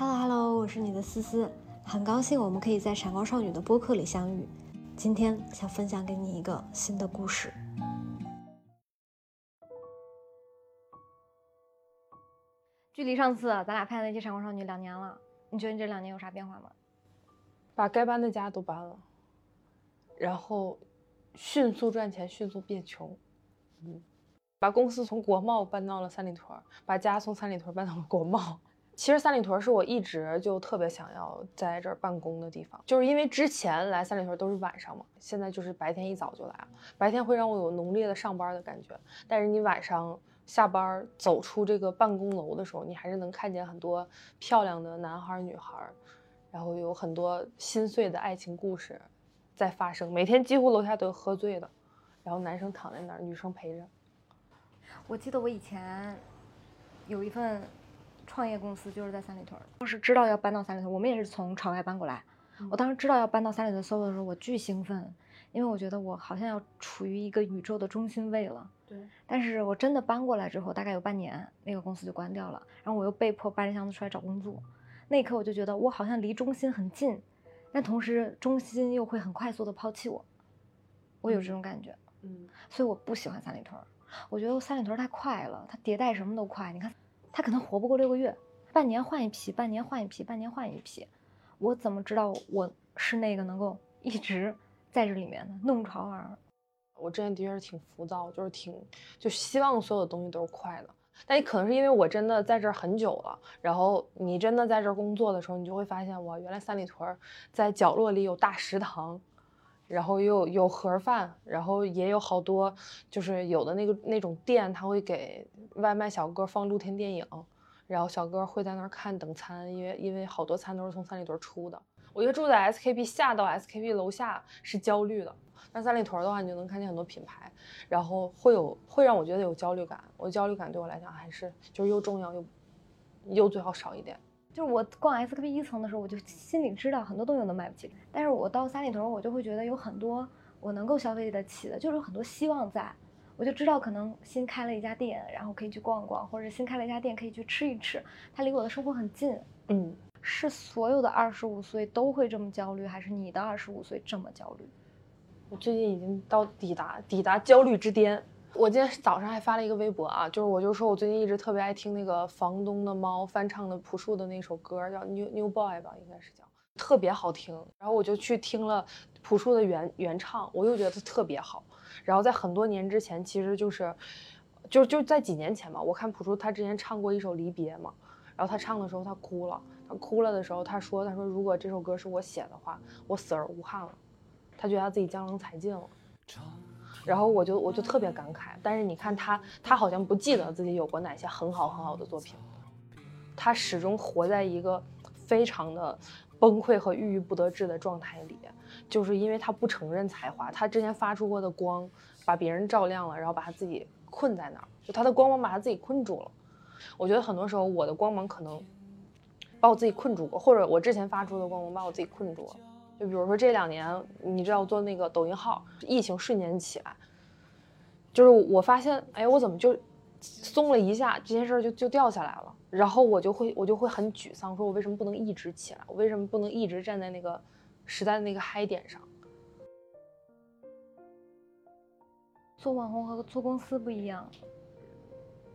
Hello Hello，我是你的思思，很高兴我们可以在闪光少女的播客里相遇。今天想分享给你一个新的故事。距离上次咱俩拍的那期闪光少女两年了，你觉得你这两年有啥变化吗？把该搬的家都搬了，然后迅速赚钱，迅速变穷。嗯，把公司从国贸搬到了三里屯，把家从三里屯搬到了国贸。其实三里屯是我一直就特别想要在这儿办公的地方，就是因为之前来三里屯都是晚上嘛，现在就是白天一早就来了。白天会让我有浓烈的上班的感觉，但是你晚上下班走出这个办公楼的时候，你还是能看见很多漂亮的男孩女孩，然后有很多心碎的爱情故事在发生。每天几乎楼下都有喝醉的，然后男生躺在那儿，女生陪着。我记得我以前有一份。创业公司就是在三里屯，当时知道要搬到三里屯，我们也是从朝外搬过来。我当时知道要搬到三里屯 SOHO 的时候，我巨兴奋，因为我觉得我好像要处于一个宇宙的中心位了。对。但是我真的搬过来之后，大概有半年，那个公司就关掉了，然后我又被迫搬着箱子出来找工作。那一刻我就觉得我好像离中心很近，但同时中心又会很快速的抛弃我。我有这种感觉。嗯。所以我不喜欢三里屯，我觉得三里屯太快了，它迭代什么都快。你看。他可能活不过六个月，半年换一批，半年换一批，半年换一批。我怎么知道我是那个能够一直在这里面的弄潮儿？我之前的确是挺浮躁，就是挺就希望所有的东西都是快的。但也可能是因为我真的在这儿很久了，然后你真的在这儿工作的时候，你就会发现，哇，原来三里屯在角落里有大食堂，然后又有盒饭，然后也有好多就是有的那个那种店，他会给。外卖小哥放露天电影，然后小哥会在那儿看等餐，因为因为好多餐都是从三里屯出的。我觉得住在 SKP 下到 SKP 楼下是焦虑的，但三里屯的话，你就能看见很多品牌，然后会有会让我觉得有焦虑感。我焦虑感对我来讲还是就是又重要又又最好少一点。就是我逛 SKP 一层的时候，我就心里知道很多东西我都买不起，但是我到三里屯，我就会觉得有很多我能够消费得起的，就是有很多希望在。我就知道可能新开了一家店，然后可以去逛逛，或者新开了一家店可以去吃一吃，它离我的生活很近。嗯，是所有的二十五岁都会这么焦虑，还是你的二十五岁这么焦虑？我最近已经到抵达抵达焦虑之巅。我今天早上还发了一个微博啊，就是我就说我最近一直特别爱听那个房东的猫翻唱的朴树的那首歌，叫 New New Boy 吧，应该是叫，特别好听。然后我就去听了朴树的原原唱，我又觉得特别好。然后在很多年之前，其实就是，就就在几年前吧。我看朴树他之前唱过一首《离别》嘛，然后他唱的时候他哭了，他哭了的时候他说他说如果这首歌是我写的话，我死而无憾了，他觉得他自己江郎才尽了。然后我就我就特别感慨。但是你看他他好像不记得自己有过哪些很好很好的作品，他始终活在一个非常的崩溃和郁郁不得志的状态里。就是因为他不承认才华，他之前发出过的光把别人照亮了，然后把他自己困在那儿，就他的光芒把他自己困住了。我觉得很多时候我的光芒可能把我自己困住过，或者我之前发出的光芒把我自己困住了。就比如说这两年，你知道做那个抖音号，疫情瞬间起来，就是我发现，哎，我怎么就松了一下，这件事就就掉下来了，然后我就会我就会很沮丧，说我为什么不能一直起来？我为什么不能一直站在那个？时代的那个嗨点上，做网红和做公司不一样。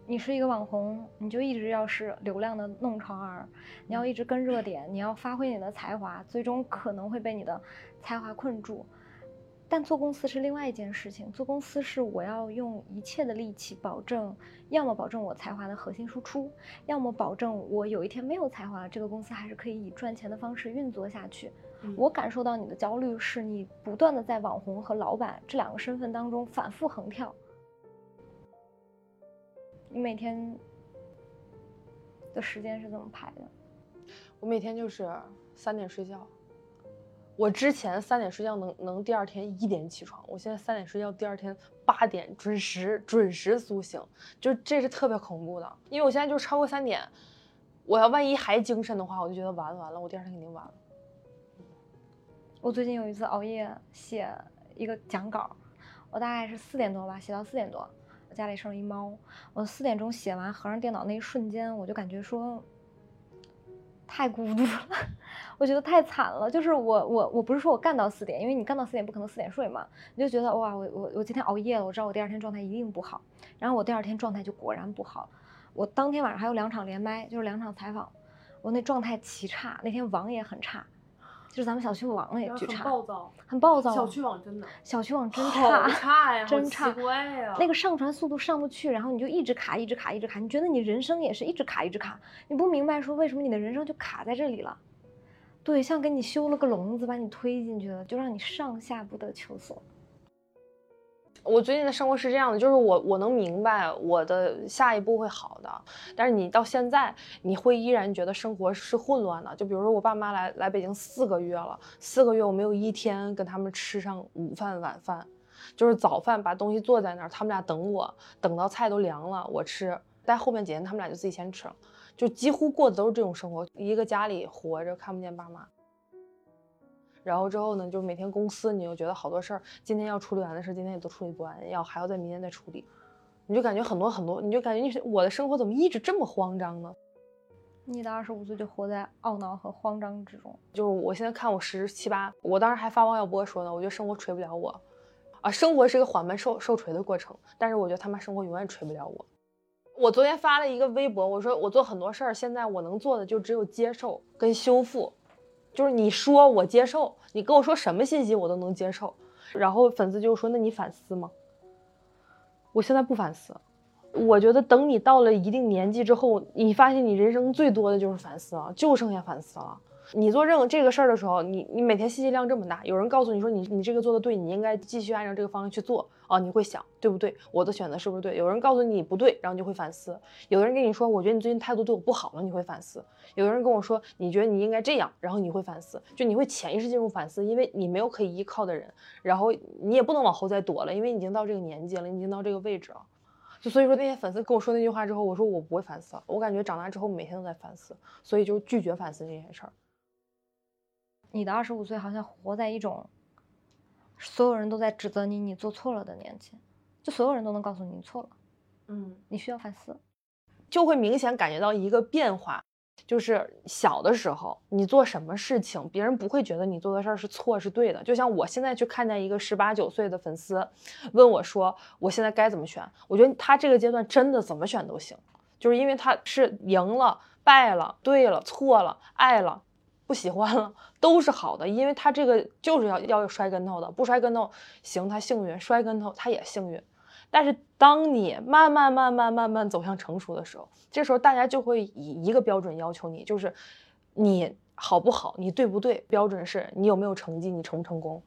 你是一个网红，你就一直要是流量的弄潮儿，你要一直跟热点，你要发挥你的才华，最终可能会被你的才华困住。但做公司是另外一件事情，做公司是我要用一切的力气保证，要么保证我才华的核心输出，要么保证我有一天没有才华了，这个公司还是可以以赚钱的方式运作下去。我感受到你的焦虑，是你不断的在网红和老板这两个身份当中反复横跳。你每天的时间是怎么排的？我每天就是三点睡觉。我之前三点睡觉能能第二天一点起床，我现在三点睡觉，第二天八点准时准时苏醒，就这是特别恐怖的，因为我现在就超过三点，我要万一还精神的话，我就觉得完了完了，我第二天肯定完了。我最近有一次熬夜写一个讲稿，我大概是四点多吧，写到四点多，家里生了一猫，我四点钟写完合上电脑那一瞬间，我就感觉说，太孤独了，我觉得太惨了。就是我我我不是说我干到四点，因为你干到四点不可能四点睡嘛，你就觉得哇，我我我今天熬夜了，我知道我第二天状态一定不好。然后我第二天状态就果然不好，我当天晚上还有两场连麦，就是两场采访，我那状态奇差，那天网也很差。就是咱们小区网也巨差，很暴躁，很暴躁。小区网真的，小区网真差，差呀，真差。呀，那个上传速度上不去，然后你就一直卡，一直卡，一直卡。你觉得你人生也是一直卡，一直卡。你不明白说为什么你的人生就卡在这里了？对，像给你修了个笼子，把你推进去了，就让你上下不得求索。我最近的生活是这样的，就是我我能明白我的下一步会好的，但是你到现在你会依然觉得生活是混乱的。就比如说我爸妈来来北京四个月了，四个月我没有一天跟他们吃上午饭晚饭，就是早饭把东西坐在那儿，他们俩等我，等到菜都凉了我吃，在后面几天他们俩就自己先吃了，就几乎过的都是这种生活，一个家里活着看不见爸妈。然后之后呢，就每天公司，你又觉得好多事儿，今天要处理完的事，今天也都处理不完，要还要在明天再处理，你就感觉很多很多，你就感觉你我的生活怎么一直这么慌张呢？你的二十五岁就活在懊恼和慌张之中。就是我现在看我十七八，我当时还发王小波说呢，我觉得生活锤不了我，啊，生活是个缓慢受受锤的过程，但是我觉得他妈生活永远锤不了我。我昨天发了一个微博，我说我做很多事儿，现在我能做的就只有接受跟修复。就是你说我接受，你跟我说什么信息我都能接受。然后粉丝就说：“那你反思吗？”我现在不反思，我觉得等你到了一定年纪之后，你发现你人生最多的就是反思了，就剩下反思了。你做任何这个事儿的时候，你你每天信息量这么大，有人告诉你说你你这个做的对，你应该继续按照这个方向去做啊，你会想对不对？我的选择是不是对？有人告诉你不对，然后你就会反思。有的人跟你说，我觉得你最近态度对我不好了，你会反思。有的人跟我说，你觉得你应该这样，然后你会反思，就你会潜意识进入反思，因为你没有可以依靠的人，然后你也不能往后再躲了，因为你已经到这个年纪了，你已经到这个位置了。就所以说那些粉丝跟我说那句话之后，我说我不会反思，我感觉长大之后每天都在反思，所以就拒绝反思这件事儿。你的二十五岁好像活在一种所有人都在指责你，你做错了的年纪，就所有人都能告诉你你错了，嗯，你需要反思，就会明显感觉到一个变化，就是小的时候你做什么事情，别人不会觉得你做的事儿是错是对的。就像我现在去看见一个十八九岁的粉丝问我说，我现在该怎么选？我觉得他这个阶段真的怎么选都行，就是因为他是赢了、败了、对了、错了、爱了。不喜欢了都是好的，因为他这个就是要要摔跟头的，不摔跟头行，他幸运；摔跟头他也幸运。但是当你慢慢慢慢慢慢走向成熟的时候，这时候大家就会以一个标准要求你，就是你好不好，你对不对？标准是你有没有成绩，你成不成功？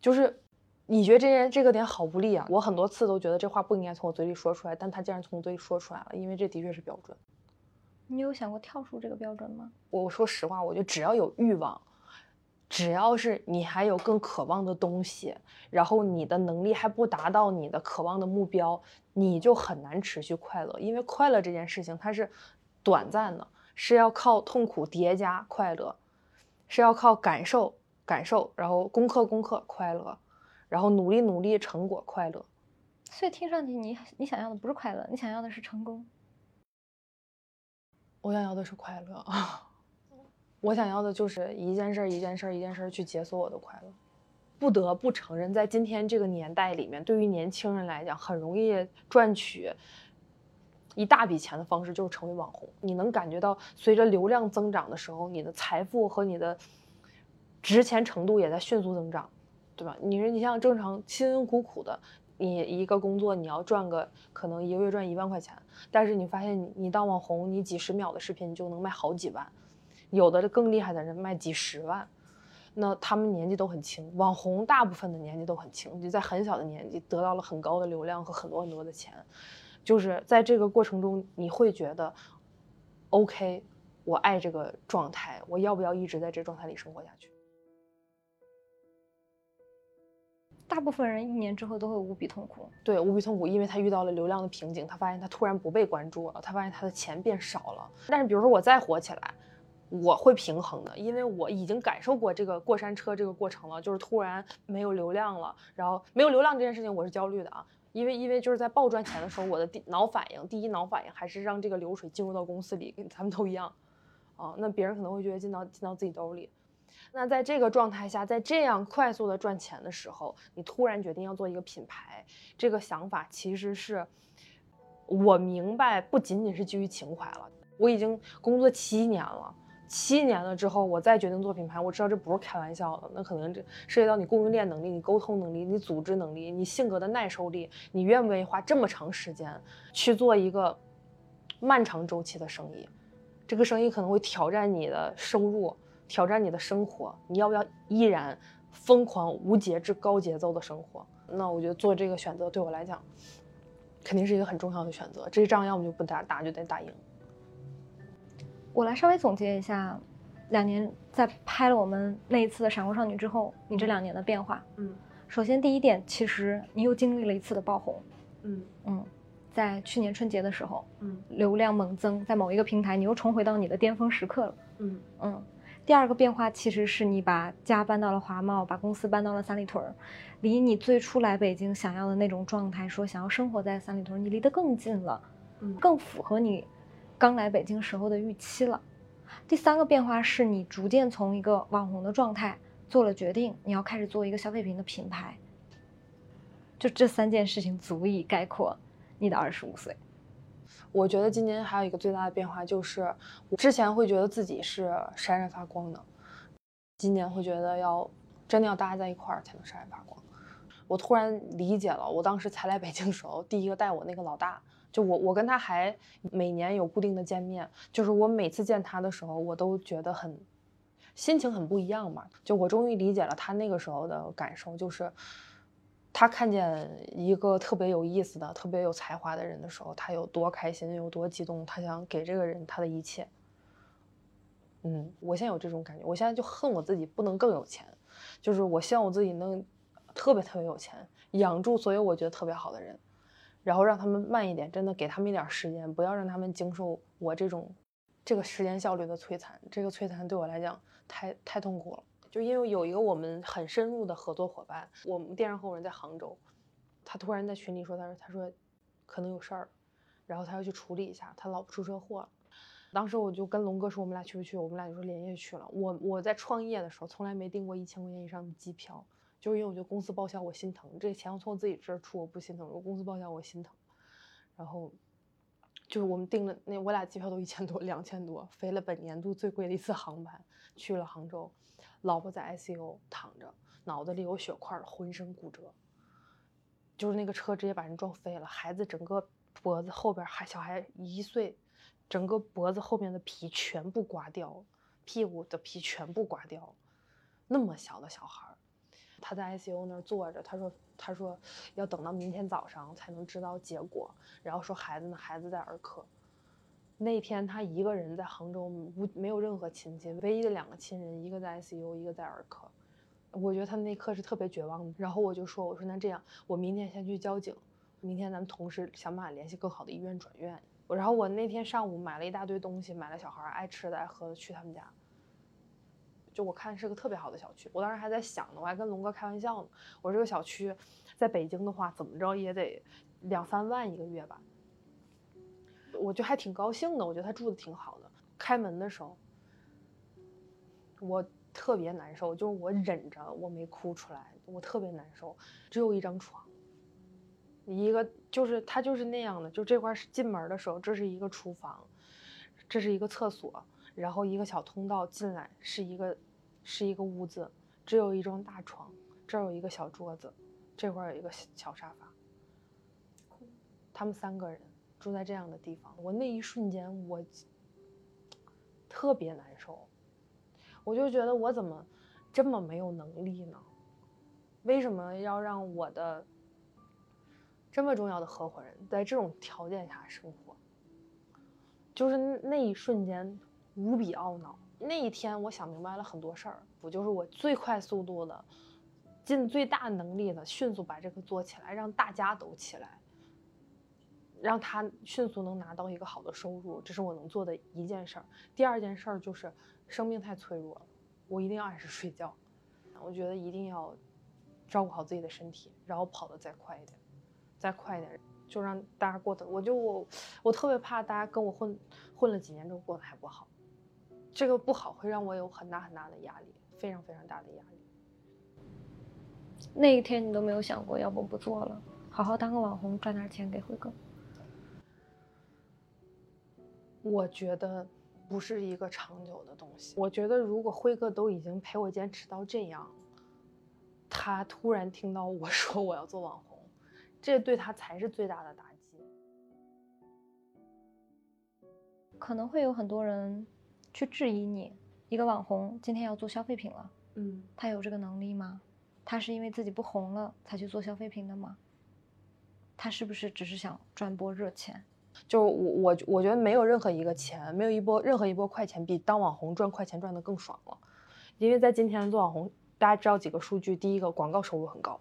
就是你觉得这件这个点好不利啊？我很多次都觉得这话不应该从我嘴里说出来，但他竟然从我嘴里说出来了，因为这的确是标准。你有想过跳出这个标准吗？我说实话，我觉得只要有欲望，只要是你还有更渴望的东西，然后你的能力还不达到你的渴望的目标，你就很难持续快乐。因为快乐这件事情它是短暂的，是要靠痛苦叠加快乐，是要靠感受感受，然后攻克攻克快乐，然后努力努力成果快乐。所以听上去你你想要的不是快乐，你想要的是成功。我想要的是快乐啊，我想要的就是一件事儿一件事儿一件事儿去解锁我的快乐。不得不承认，在今天这个年代里面，对于年轻人来讲，很容易赚取一大笔钱的方式就是成为网红。你能感觉到，随着流量增长的时候，你的财富和你的值钱程度也在迅速增长，对吧？你说你像正常辛辛苦苦的。你一个工作，你要赚个可能一个月赚一万块钱，但是你发现你你当网红，你几十秒的视频就能卖好几万，有的更厉害的人卖几十万，那他们年纪都很轻，网红大部分的年纪都很轻，就在很小的年纪得到了很高的流量和很多很多的钱，就是在这个过程中，你会觉得，OK，我爱这个状态，我要不要一直在这状态里生活下去？大部分人一年之后都会无比痛苦，对，无比痛苦，因为他遇到了流量的瓶颈，他发现他突然不被关注了，他发现他的钱变少了。但是，比如说我再火起来，我会平衡的，因为我已经感受过这个过山车这个过程了，就是突然没有流量了，然后没有流量这件事情我是焦虑的啊，因为因为就是在爆赚钱的时候，我的第脑反应，第一脑反应还是让这个流水进入到公司里，跟咱们都一样。啊，那别人可能会觉得进到进到自己兜里。那在这个状态下，在这样快速的赚钱的时候，你突然决定要做一个品牌，这个想法其实是我明白，不仅仅是基于情怀了。我已经工作七年了，七年了之后，我再决定做品牌，我知道这不是开玩笑的。那可能这涉及到你供应链能力、你沟通能力、你组织能力、你性格的耐受力，你愿不愿意花这么长时间去做一个漫长周期的生意？这个生意可能会挑战你的收入。挑战你的生活，你要不要依然疯狂、无节制、高节奏的生活？那我觉得做这个选择对我来讲，肯定是一个很重要的选择。这仗要么就不打，打就得打赢。我来稍微总结一下，两年在拍了我们那一次的闪光少女之后，你这两年的变化。嗯，首先第一点，其实你又经历了一次的爆红。嗯嗯，在去年春节的时候，嗯，流量猛增，在某一个平台，你又重回到你的巅峰时刻了。嗯嗯。第二个变化其实是你把家搬到了华贸，把公司搬到了三里屯儿，离你最初来北京想要的那种状态，说想要生活在三里屯，你离得更近了，嗯，更符合你刚来北京时候的预期了。第三个变化是你逐渐从一个网红的状态做了决定，你要开始做一个消费品的品牌。就这三件事情足以概括你的二十五岁。我觉得今年还有一个最大的变化，就是我之前会觉得自己是闪闪发光的，今年会觉得要真的要大家在一块儿才能闪闪发光。我突然理解了，我当时才来北京时候，第一个带我那个老大，就我我跟他还每年有固定的见面，就是我每次见他的时候，我都觉得很心情很不一样嘛。就我终于理解了他那个时候的感受，就是。他看见一个特别有意思的、特别有才华的人的时候，他有多开心，有多激动，他想给这个人他的一切。嗯，我现在有这种感觉，我现在就恨我自己不能更有钱，就是我希望我自己能特别特别有钱，养住所有我觉得特别好的人，然后让他们慢一点，真的给他们一点时间，不要让他们经受我这种这个时间效率的摧残，这个摧残对我来讲太太痛苦了。就因为有一个我们很深入的合作伙伴，我们电商合伙人在杭州，他突然在群里说，他说他说可能有事儿，然后他要去处理一下，他老婆出车祸了。当时我就跟龙哥说，我们俩去不去？我们俩就说连夜去了。我我在创业的时候从来没订过一千块钱以上的机票，就是因为我觉得公司报销我心疼，这钱我从我自己这儿出我不心疼，我公司报销我心疼。然后就是我们订了那我俩机票都一千多两千多，飞了本年度最贵的一次航班去了杭州。老婆在 ICU 躺着，脑子里有血块，浑身骨折，就是那个车直接把人撞飞了。孩子整个脖子后边还小孩一岁，整个脖子后面的皮全部刮掉，屁股的皮全部刮掉，那么小的小孩，他在 ICU 那儿坐着，他说他说要等到明天早上才能知道结果，然后说孩子呢，孩子在儿科。那天他一个人在杭州，无没有任何亲戚，唯一的两个亲人，一个在 ICU，一个在儿科。我觉得他那刻是特别绝望的。然后我就说：“我说那这样，我明天先去交警，明天咱们同事想办法联系更好的医院转院。”然后我那天上午买了一大堆东西，买了小孩爱吃的爱喝的去他们家。就我看是个特别好的小区，我当时还在想呢，我还跟龙哥开玩笑呢，我这个小区在北京的话，怎么着也得两三万一个月吧。我就还挺高兴的，我觉得他住的挺好的。开门的时候，我特别难受，就是我忍着我没哭出来，我特别难受。只有一张床，一个就是他就是那样的，就这块是进门的时候，这是一个厨房，这是一个厕所，然后一个小通道进来是一个是一个屋子，只有一张大床，这儿有一个小桌子，这块有一个小沙发，他们三个人。住在这样的地方，我那一瞬间我特别难受，我就觉得我怎么这么没有能力呢？为什么要让我的这么重要的合伙人在这种条件下生活？就是那一瞬间无比懊恼。那一天我想明白了很多事儿，不就是我最快速度的、尽最大能力的迅速把这个做起来，让大家都起来。让他迅速能拿到一个好的收入，这是我能做的一件事儿。第二件事儿就是，生命太脆弱了，我一定要按时睡觉。我觉得一定要照顾好自己的身体，然后跑得再快一点，再快一点，就让大家过得。我就我我特别怕大家跟我混混了几年之后过得还不好。这个不好，会让我有很大很大的压力，非常非常大的压力。那一天你都没有想过，要不不做了，好好当个网红，赚点钱给辉哥。我觉得不是一个长久的东西。我觉得如果辉哥都已经陪我坚持到这样，他突然听到我 说我要做网红，这对他才是最大的打击。可能会有很多人去质疑你，一个网红今天要做消费品了，嗯，他有这个能力吗？他是因为自己不红了才去做消费品的吗？他是不是只是想赚波热钱？就我我我觉得没有任何一个钱，没有一波任何一波快钱比当网红赚快钱赚的更爽了，因为在今天做网红，大家知道几个数据，第一个广告收入很高，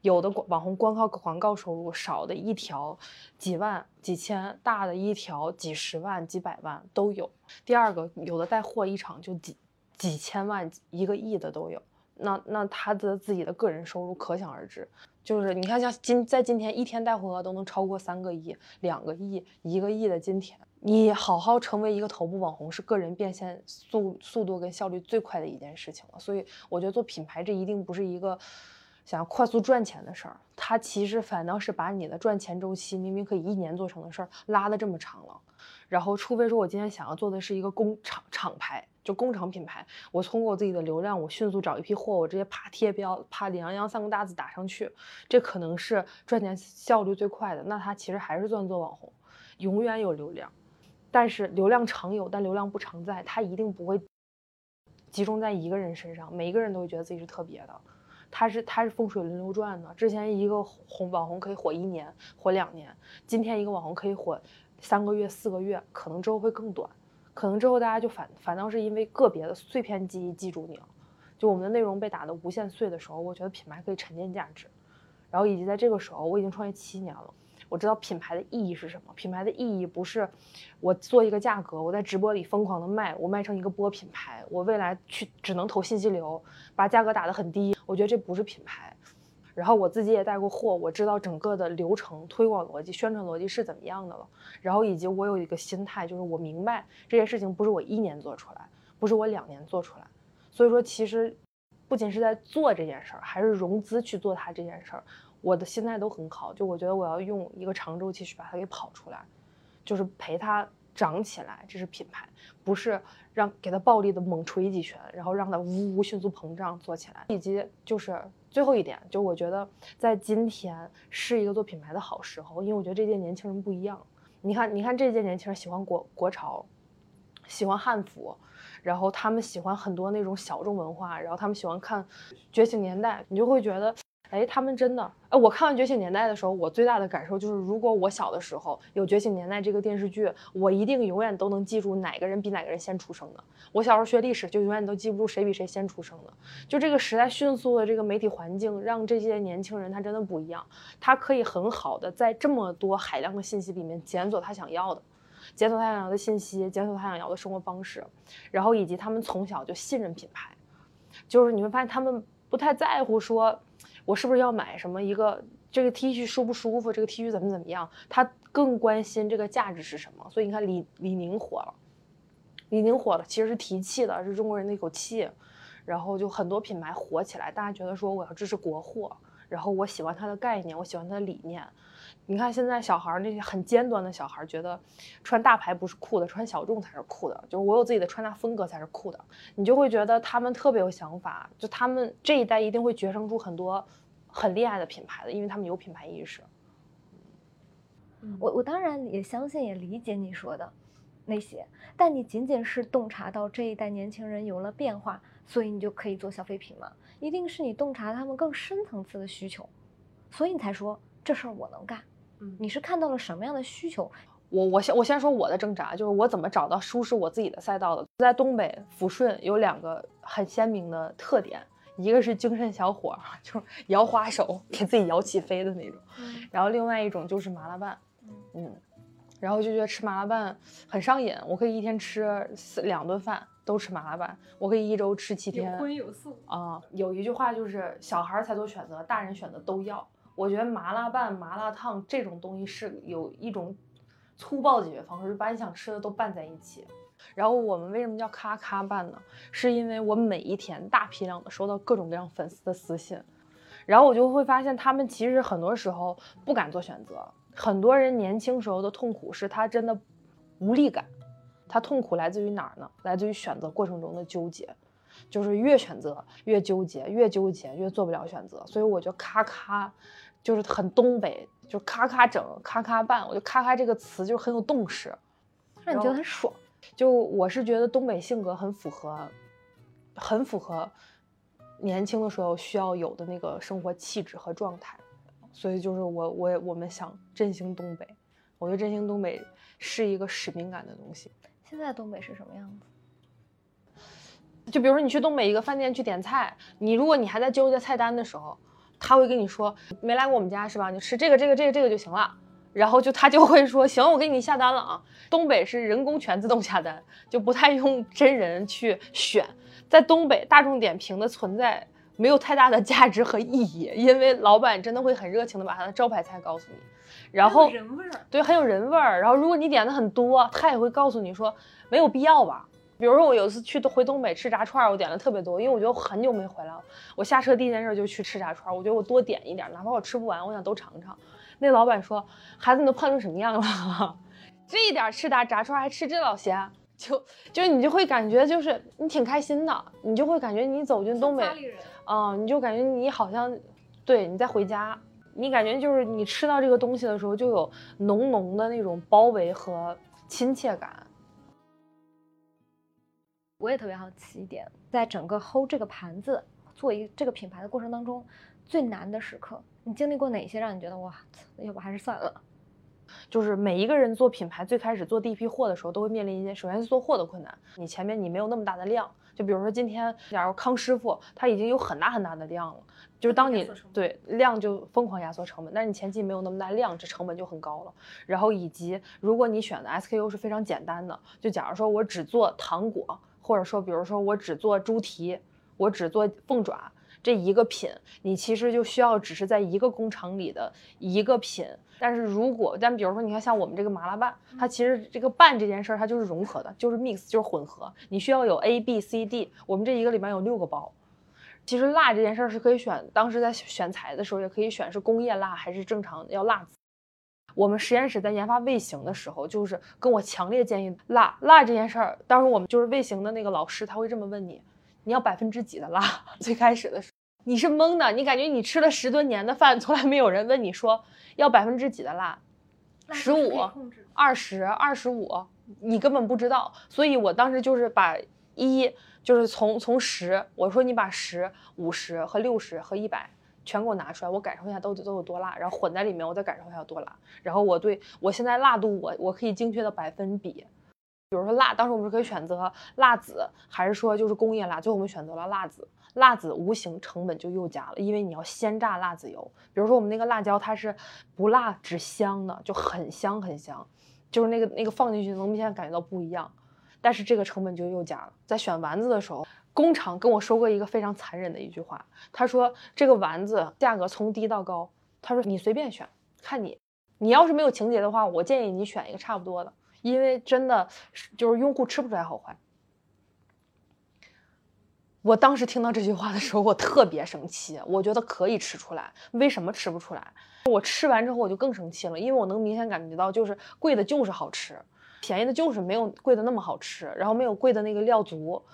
有的广网红光靠广告收入少的一条几万几千，大的一条几十万几百万都有。第二个有的带货一场就几几千万一个亿的都有，那那他的自己的个人收入可想而知。就是你看，像今在今天一天带货额都能超过三个亿、两个亿、一个亿的今天，你好好成为一个头部网红，是个人变现速速度跟效率最快的一件事情了。所以我觉得做品牌这一定不是一个想要快速赚钱的事儿，它其实反倒是把你的赚钱周期明明可以一年做成的事儿拉的这么长了。然后，除非说我今天想要做的是一个工厂厂牌，就工厂品牌，我通过我自己的流量，我迅速找一批货，我直接啪贴标，啪李洋洋三个大字打上去，这可能是赚钱效率最快的。那它其实还是算做网红，永远有流量，但是流量常有，但流量不常在，它一定不会集中在一个人身上，每一个人都会觉得自己是特别的。它是它是风水轮流转的，之前一个红网红可以火一年，火两年，今天一个网红可以火。三个月、四个月，可能之后会更短，可能之后大家就反反倒是因为个别的碎片记忆记住你了。就我们的内容被打得无限碎的时候，我觉得品牌可以沉淀价值。然后以及在这个时候，我已经创业七年了，我知道品牌的意义是什么。品牌的意义不是我做一个价格，我在直播里疯狂的卖，我卖成一个播品牌，我未来去只能投信息流，把价格打得很低。我觉得这不是品牌。然后我自己也带过货，我知道整个的流程、推广逻辑、宣传逻辑是怎么样的了。然后以及我有一个心态，就是我明白这件事情不是我一年做出来，不是我两年做出来。所以说，其实不仅是在做这件事儿，还是融资去做它这件事儿，我的心态都很好。就我觉得我要用一个长周期去把它给跑出来，就是陪它长起来，这是品牌，不是让给它暴力的猛捶几拳，然后让它呜呜迅速膨胀做起来。以及就是。最后一点，就我觉得在今天是一个做品牌的好时候，因为我觉得这届年轻人不一样。你看，你看这届年轻人喜欢国国潮，喜欢汉服，然后他们喜欢很多那种小众文化，然后他们喜欢看《觉醒年代》，你就会觉得。哎，他们真的哎！我看完《觉醒年代》的时候，我最大的感受就是，如果我小的时候有《觉醒年代》这个电视剧，我一定永远都能记住哪个人比哪个人先出生的。我小时候学历史，就永远都记不住谁比谁先出生的。就这个时代迅速的这个媒体环境，让这些年轻人他真的不一样，他可以很好的在这么多海量的信息里面检索他想要的，检索他想要的信息，检索他想要的生活方式，然后以及他们从小就信任品牌，就是你会发现他们不太在乎说。我是不是要买什么一个这个 T 恤舒不舒服？这个 T 恤怎么怎么样？他更关心这个价值是什么。所以你看李李宁火了，李宁火了，其实是提气的，是中国人的一口气。然后就很多品牌火起来，大家觉得说我要支持国货，然后我喜欢它的概念，我喜欢它的理念。你看现在小孩儿那些很尖端的小孩儿，觉得穿大牌不是酷的，穿小众才是酷的。就是我有自己的穿搭风格才是酷的。你就会觉得他们特别有想法，就他们这一代一定会决生出很多很厉害的品牌的，因为他们有品牌意识。我我当然也相信也理解你说的那些，但你仅仅是洞察到这一代年轻人有了变化，所以你就可以做消费品吗？一定是你洞察他们更深层次的需求，所以你才说这事儿我能干。嗯，你是看到了什么样的需求？我我先我先说我的挣扎，就是我怎么找到舒适我自己的赛道的。在东北抚顺有两个很鲜明的特点，一个是精神小伙，就是摇花手给自己摇起飞的那种，然后另外一种就是麻辣拌，嗯，然后就觉得吃麻辣拌很上瘾，我可以一天吃四两顿饭都吃麻辣拌，我可以一周吃七天，有荤有素啊。有一句话就是小孩才做选择，大人选择都要。我觉得麻辣拌、麻辣烫这种东西是有一种粗暴解决方式，就把你想吃的都拌在一起。然后我们为什么叫咔咔拌呢？是因为我每一天大批量的收到各种各样粉丝的私信，然后我就会发现他们其实很多时候不敢做选择。很多人年轻时候的痛苦是他真的无力感，他痛苦来自于哪儿呢？来自于选择过程中的纠结，就是越选择越纠结，越纠结越做不了选择。所以我就咔咔，就是很东北，就咔咔整，咔咔办。我就咔咔这个词就很有动势，让你觉得很爽。就我是觉得东北性格很符合，很符合年轻的时候需要有的那个生活气质和状态，所以就是我我我们想振兴东北，我觉得振兴东北是一个使命感的东西。现在东北是什么样子？就比如说你去东北一个饭店去点菜，你如果你还在纠结菜单的时候，他会跟你说没来过我们家是吧？你吃这个这个这个这个就行了。然后就他就会说行，我给你下单了啊。东北是人工全自动下单，就不太用真人去选。在东北，大众点评的存在没有太大的价值和意义，因为老板真的会很热情的把他的招牌菜告诉你，然后人味儿，对，很有人味儿。然后如果你点的很多，他也会告诉你说没有必要吧。比如说我有一次去回东北吃炸串，我点了特别多，因为我觉得我很久没回来了。我下车第一件事就去吃炸串，我觉得我多点一点，哪怕我吃不完，我想都尝尝。那老板说：“孩子，你都胖成什么样了？这一点吃炸炸串还吃这老些？就就是你就会感觉就是你挺开心的，你就会感觉你走进东北，啊，你就感觉你好像对你在回家，你感觉就是你吃到这个东西的时候就有浓浓的那种包围和亲切感。我也特别好奇一点，在整个 hold 这个盘子做一这个品牌的过程当中，最难的时刻。”你经历过哪些让你觉得哇，要不还是算了？就是每一个人做品牌，最开始做第一批货的时候，都会面临一些，首先是做货的困难。你前面你没有那么大的量，就比如说今天，假如康师傅他已经有很大很大的量了，就是当你对量就疯狂压缩成本，但是你前期没有那么大量，这成本就很高了。然后以及如果你选的 SKU 是非常简单的，就假如说我只做糖果，或者说比如说我只做猪蹄，我只做凤爪。这一个品，你其实就需要只是在一个工厂里的一个品。但是如果，但比如说，你看像我们这个麻辣拌，它其实这个拌这件事儿，它就是融合的，就是 mix，就是混合。你需要有 A B C D，我们这一个里面有六个包。其实辣这件事儿是可以选，当时在选材的时候也可以选是工业辣还是正常要辣子。我们实验室在研发味型的时候，就是跟我强烈建议辣辣这件事儿。当时我们就是味型的那个老师，他会这么问你，你要百分之几的辣？最开始的时候。你是懵的，你感觉你吃了十多年的饭，从来没有人问你说要百分之几的辣，十五、二十、二十五，你根本不知道。所以我当时就是把一，就是从从十，我说你把十、五十和六十和一百全给我拿出来，我感受一下到底都有多辣，然后混在里面，我再感受一下有多辣。然后我对我现在辣度，我我可以精确的百分比，比如说辣，当时我们是可以选择辣子，还是说就是工业辣，最后我们选择了辣子。辣子无形成本就又加了，因为你要先榨辣子油。比如说我们那个辣椒，它是不辣只香的，就很香很香，就是那个那个放进去能明显感觉到不一样。但是这个成本就又加了。在选丸子的时候，工厂跟我说过一个非常残忍的一句话，他说这个丸子价格从低到高，他说你随便选，看你，你要是没有情节的话，我建议你选一个差不多的，因为真的就是用户吃不出来好坏。我当时听到这句话的时候，我特别生气。我觉得可以吃出来，为什么吃不出来？我吃完之后我就更生气了，因为我能明显感觉到，就是贵的就是好吃，便宜的就是没有贵的那么好吃，然后没有贵的那个料足。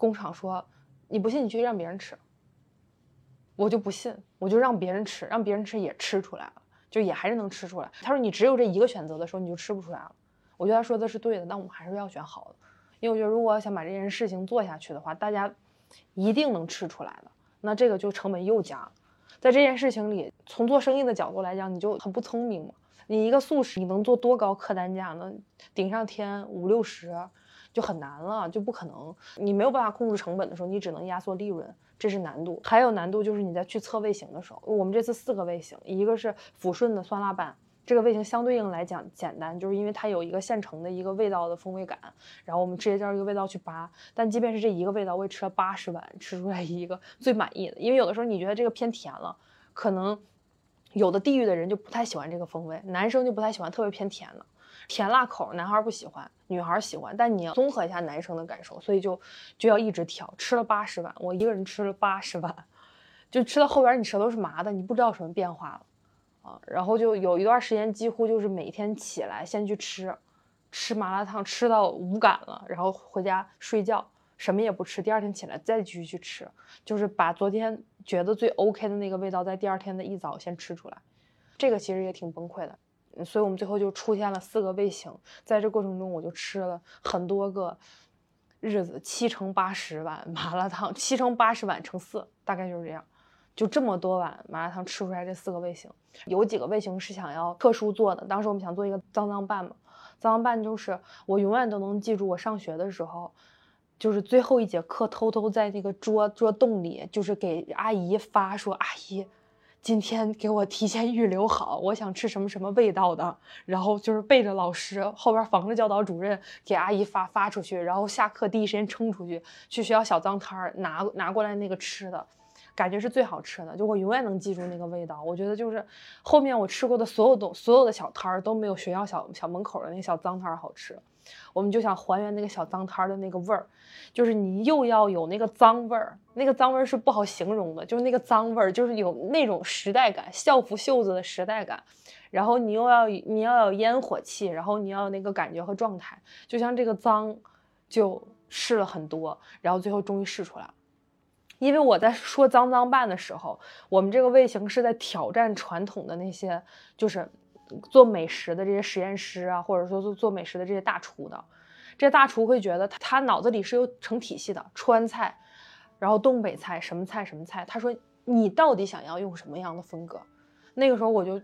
工厂说你不信，你去让别人吃。我就不信，我就让别人吃，让别人吃也吃出来了，就也还是能吃出来。他说你只有这一个选择的时候，你就吃不出来了。我觉得他说的是对的，但我们还是要选好的，因为我觉得如果想把这件事情做下去的话，大家。一定能吃出来的，那这个就成本又加了。在这件事情里，从做生意的角度来讲，你就很不聪明嘛。你一个素食，你能做多高客单价呢？顶上天五六十就很难了，就不可能。你没有办法控制成本的时候，你只能压缩利润，这是难度。还有难度就是你在去测味型的时候，我们这次四个味型，一个是抚顺的酸辣拌。这个味型相对应来讲简单，就是因为它有一个现成的一个味道的风味感，然后我们直接照一个味道去扒。但即便是这一个味道，我也吃了八十碗，吃出来一个最满意的。因为有的时候你觉得这个偏甜了，可能有的地域的人就不太喜欢这个风味，男生就不太喜欢特别偏甜的。甜辣口，男孩不喜欢，女孩喜欢，但你要综合一下男生的感受，所以就就要一直挑。吃了八十碗，我一个人吃了八十碗，就吃到后边你舌头是麻的，你不知道什么变化了啊。然后就有一段时间，几乎就是每天起来先去吃，吃麻辣烫，吃到无感了，然后回家睡觉，什么也不吃，第二天起来再继续去吃，就是把昨天觉得最 OK 的那个味道，在第二天的一早先吃出来。这个其实也挺崩溃的。所以我们最后就出现了四个胃型，在这过程中我就吃了很多个日子，七乘八十碗麻辣烫，七乘八十碗乘四，大概就是这样，就这么多碗麻辣烫吃出来这四个味型，有几个味型是想要特殊做的，当时我们想做一个脏脏拌嘛，脏脏拌就是我永远都能记住我上学的时候，就是最后一节课偷偷在那个桌桌洞里，就是给阿姨发说阿姨。今天给我提前预留好，我想吃什么什么味道的，然后就是背着老师后边防着教导主任给阿姨发发出去，然后下课第一时间冲出去去学校小脏摊儿拿拿过来那个吃的，感觉是最好吃的，就我永远能记住那个味道。我觉得就是后面我吃过的所有东所有的小摊儿都没有学校小小门口的那小脏摊儿好吃。我们就想还原那个小脏摊儿的那个味儿，就是你又要有那个脏味儿，那个脏味儿是不好形容的，就是那个脏味儿，就是有那种时代感，校服袖子的时代感，然后你又要你要有烟火气，然后你要有那个感觉和状态，就像这个脏，就试了很多，然后最后终于试出来了。因为我在说脏脏拌的时候，我们这个味型是在挑战传统的那些，就是。做美食的这些实验师啊，或者说做做美食的这些大厨的，这些大厨会觉得他他脑子里是有成体系的，川菜，然后东北菜，什么菜什么菜。他说你到底想要用什么样的风格？那个时候我就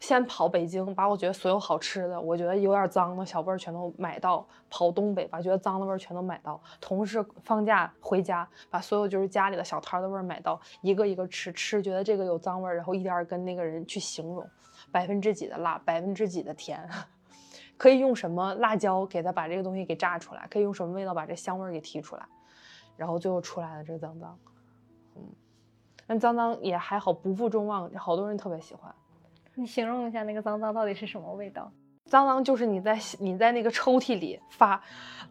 先跑北京，把我觉得所有好吃的，我觉得有点脏的小味儿全都买到；跑东北，把觉得脏的味儿全都买到。同事放假回家，把所有就是家里的小摊的味儿买到，一个一个吃吃，觉得这个有脏味儿，然后一点跟那个人去形容。百分之几的辣，百分之几的甜，可以用什么辣椒给它把这个东西给炸出来？可以用什么味道把这香味儿给提出来？然后最后出来的这脏脏，嗯，那脏脏也还好，不负众望，好多人特别喜欢。你形容一下那个脏脏到底是什么味道？脏脏就是你在你在那个抽屉里发，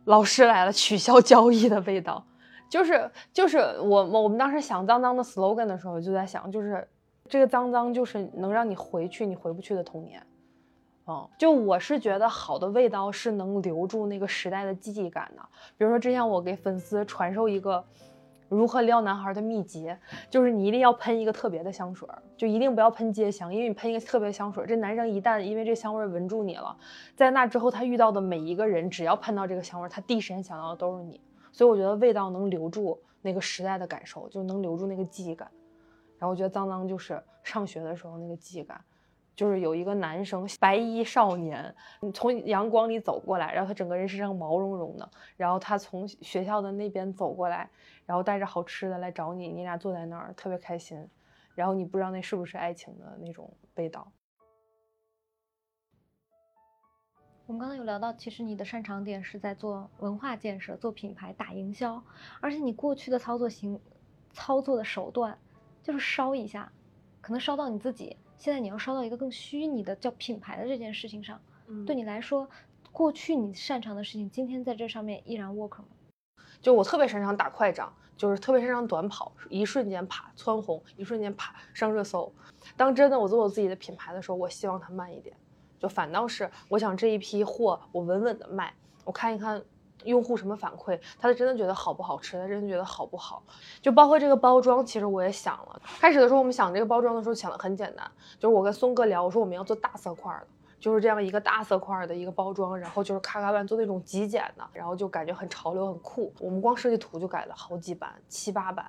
老师来了取消交易的味道，就是就是我我们当时想脏脏的 slogan 的时候就在想就是。这个脏脏就是能让你回去你回不去的童年，嗯，就我是觉得好的味道是能留住那个时代的记忆感的。比如说之前我给粉丝传授一个如何撩男孩的秘籍，就是你一定要喷一个特别的香水，就一定不要喷街香，因为你喷一个特别香水，这男生一旦因为这香味闻住你了，在那之后他遇到的每一个人，只要喷到这个香味，他第一时间想到的都是你。所以我觉得味道能留住那个时代的感受，就能留住那个记忆感。然后我觉得脏脏就是上学的时候那个记忆感，就是有一个男生白衣少年，从阳光里走过来，然后他整个人身上毛茸茸的，然后他从学校的那边走过来，然后带着好吃的来找你，你俩坐在那儿特别开心，然后你不知道那是不是爱情的那种味道。我们刚刚有聊到，其实你的擅长点是在做文化建设、做品牌、打营销，而且你过去的操作行操作的手段。就是烧一下，可能烧到你自己。现在你要烧到一个更虚拟的叫品牌的这件事情上，对你来说，过去你擅长的事情，今天在这上面依然 work 吗？就我特别擅长打快掌，就是特别擅长短跑，一瞬间啪蹿红，一瞬间啪上热搜。当真的我做我自己的品牌的时候，我希望它慢一点，就反倒是我想这一批货我稳稳的卖，我看一看。用户什么反馈？他真的觉得好不好吃？他真的觉得好不好？就包括这个包装，其实我也想了。开始的时候，我们想这个包装的时候想的很简单，就是我跟松哥聊，我说我们要做大色块的，就是这样一个大色块的一个包装，然后就是咔咔版做那种极简的，然后就感觉很潮流很酷。我们光设计图就改了好几版，七八版。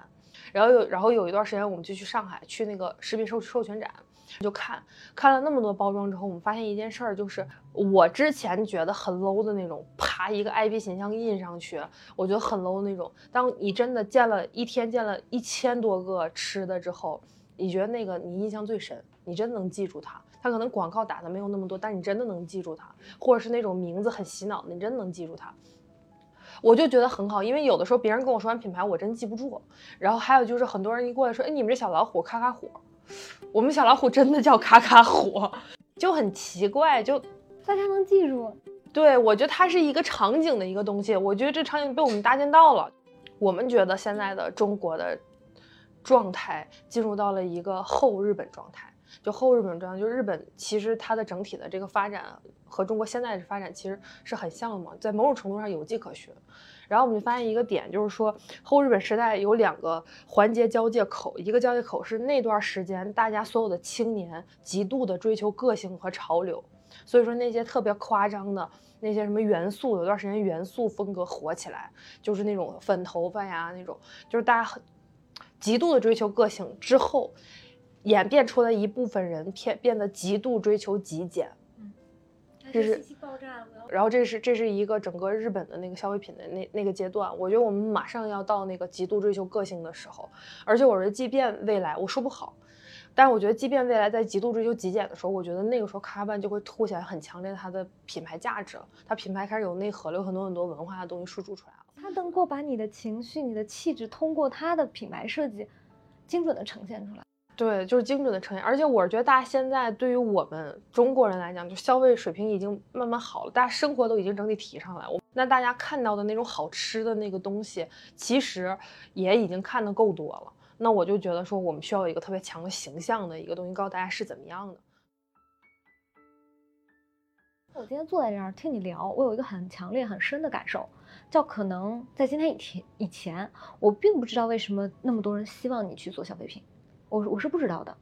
然后有然后有一段时间，我们就去上海去那个食品授授权展。就看看了那么多包装之后，我们发现一件事儿，就是我之前觉得很 low 的那种，啪一个 IP 形象印上去，我觉得很 low 那种。当你真的见了一天见了一千多个吃的之后，你觉得那个你印象最深，你真的能记住它。它可能广告打的没有那么多，但你真的能记住它，或者是那种名字很洗脑的，你真的能记住它。我就觉得很好，因为有的时候别人跟我说完品牌，我真记不住。然后还有就是很多人一过来说，哎，你们这小老虎咔咔虎。我们小老虎真的叫卡卡虎，就很奇怪，就大家能记住。对，我觉得它是一个场景的一个东西。我觉得这场景被我们搭建到了。我们觉得现在的中国的状态进入到了一个后日本状态。就后日本状态，就日本其实它的整体的这个发展和中国现在的发展其实是很像的嘛，在某种程度上有迹可循。然后我们就发现一个点，就是说后日本时代有两个环节交界口，一个交界口是那段时间大家所有的青年极度的追求个性和潮流，所以说那些特别夸张的那些什么元素，有段时间元素风格火起来，就是那种粉头发呀那种，就是大家很极度的追求个性之后，演变出来一部分人偏变得极度追求极简。这是然后这是这是一个整个日本的那个消费品的那那个阶段，我觉得我们马上要到那个极度追求个性的时候，而且我觉得即便未来我说不好，但是我觉得即便未来在极度追求极简的时候，我觉得那个时候卡巴就会凸显很强烈它的品牌价值了，它品牌开始有内核了，有很多很多文化的东西输出出来了，它能够把你的情绪、你的气质通过它的品牌设计精准的呈现出来。对，就是精准的呈现，而且我是觉得大家现在对于我们中国人来讲，就消费水平已经慢慢好了，大家生活都已经整体提上来。我那大家看到的那种好吃的那个东西，其实也已经看得够多了。那我就觉得说，我们需要有一个特别强的形象的一个东西，告诉大家是怎么样的。我今天坐在这儿听你聊，我有一个很强烈、很深的感受，叫可能在今天以前以前，我并不知道为什么那么多人希望你去做消费品。我我是不知道的，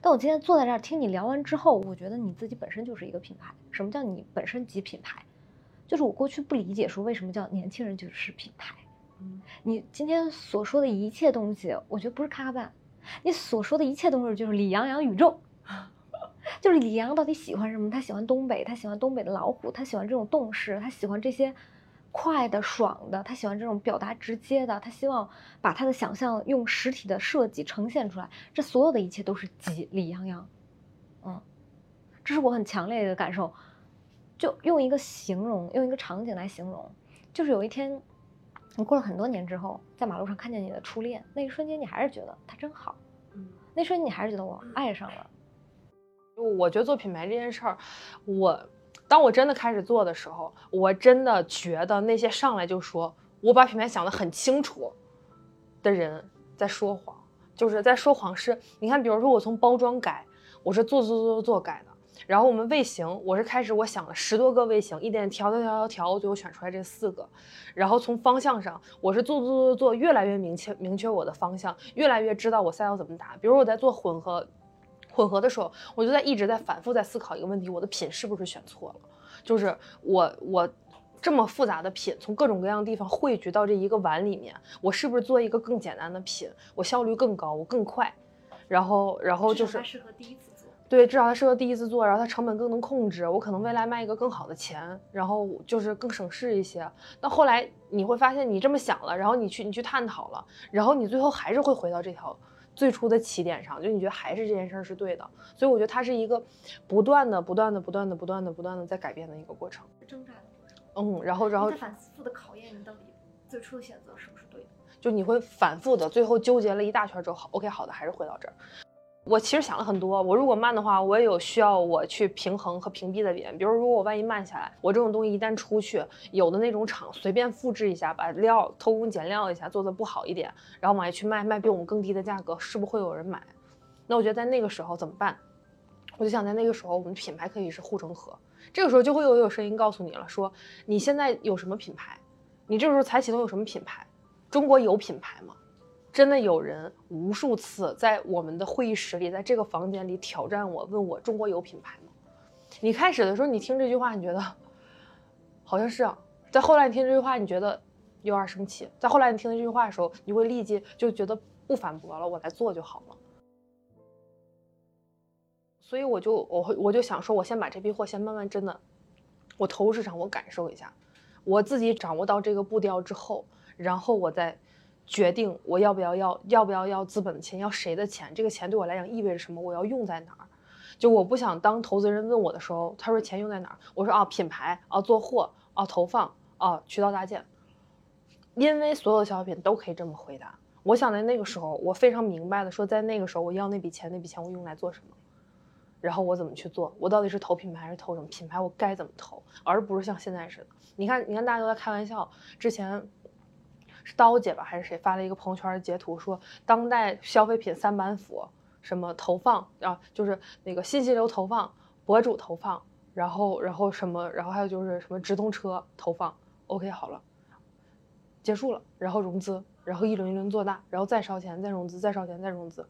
但我今天坐在这儿听你聊完之后，我觉得你自己本身就是一个品牌。什么叫你本身即品牌？就是我过去不理解说为什么叫年轻人就是品牌。嗯，你今天所说的一切东西，我觉得不是卡巴，你所说的一切东西就是李阳阳宇宙，就是李阳到底喜欢什么？他喜欢东北，他喜欢东北的老虎，他喜欢这种动势，他喜欢这些。快的、爽的，他喜欢这种表达直接的，他希望把他的想象用实体的设计呈现出来。这所有的一切都是吉李洋洋，嗯，这是我很强烈的感受。就用一个形容，用一个场景来形容，就是有一天，你过了很多年之后，在马路上看见你的初恋，那一瞬间你还是觉得他真好，嗯，那瞬间你还是觉得我爱上了。我觉得做品牌这件事儿，我。当我真的开始做的时候，我真的觉得那些上来就说我把品牌想得很清楚的人在说谎，就是在说谎。是，你看，比如说我从包装改，我是做做做做做改的，然后我们味型，我是开始我想了十多个味型，一点调调调调调，最后选出来这四个。然后从方向上，我是做做做做，越来越明确明确我的方向，越来越知道我赛道怎么打。比如我在做混合。混合的时候，我就在一直在反复在思考一个问题：我的品是不是选错了？就是我我这么复杂的品，从各种各样的地方汇聚到这一个碗里面，我是不是做一个更简单的品？我效率更高，我更快。然后然后就是它适合第一次做，对，至少它适合第一次做，然后它成本更能控制，我可能未来卖一个更好的钱，然后就是更省事一些。那后来你会发现，你这么想了，然后你去你去探讨了，然后你最后还是会回到这条。最初的起点上，就你觉得还是这件事儿是对的，所以我觉得它是一个不断的、不断的、不断的、不断的、不断的在改变的一个过程，挣扎的过程。嗯，然后，然后反复的考验你到底最初的选择是不是对的，就你会反复的，最后纠结了一大圈之后，好，OK，好的，还是回到这儿。我其实想了很多，我如果慢的话，我也有需要我去平衡和屏蔽的点。比如，如果我万一慢下来，我这种东西一旦出去，有的那种厂随便复制一下，把料偷工减料一下，做的不好一点，然后往外去卖，卖比我们更低的价格，是不会有人买？那我觉得在那个时候怎么办？我就想在那个时候，我们品牌可以是护城河。这个时候就会有有声音告诉你了，说你现在有什么品牌？你这时候才启动有什么品牌？中国有品牌吗？真的有人无数次在我们的会议室里，在这个房间里挑战我，问我中国有品牌吗？你开始的时候，你听这句话，你觉得好像是啊；在后来你听这句话，你觉得有点生气；在后来你听到这句话的时候，你会立即就觉得不反驳了，我来做就好了。所以我就我会我就想说，我先把这批货先慢慢真的，我投入市场，我感受一下，我自己掌握到这个步调之后，然后我再。决定我要不要要要不要要资本的钱，要谁的钱？这个钱对我来讲意味着什么？我要用在哪儿？就我不想当投资人问我的时候，他说钱用在哪儿？我说啊，品牌啊，做货啊，投放啊，渠道搭建。因为所有的消费品都可以这么回答。我想在那个时候，我非常明白的说，在那个时候我要那笔钱，那笔钱我用来做什么？然后我怎么去做？我到底是投品牌还是投什么品牌？我该怎么投？而不是像现在似的，你看，你看大家都在开玩笑。之前是刀姐吧，还是谁发了一个朋友圈截图，说当代消费品三板斧，什么投放啊，就是那个信息流投放、博主投放，然后然后什么，然后还有就是什么直通车投放。OK，好了，结束了，然后融资，然后一轮一轮做大，然后再烧钱，再融资，再烧钱，再融资。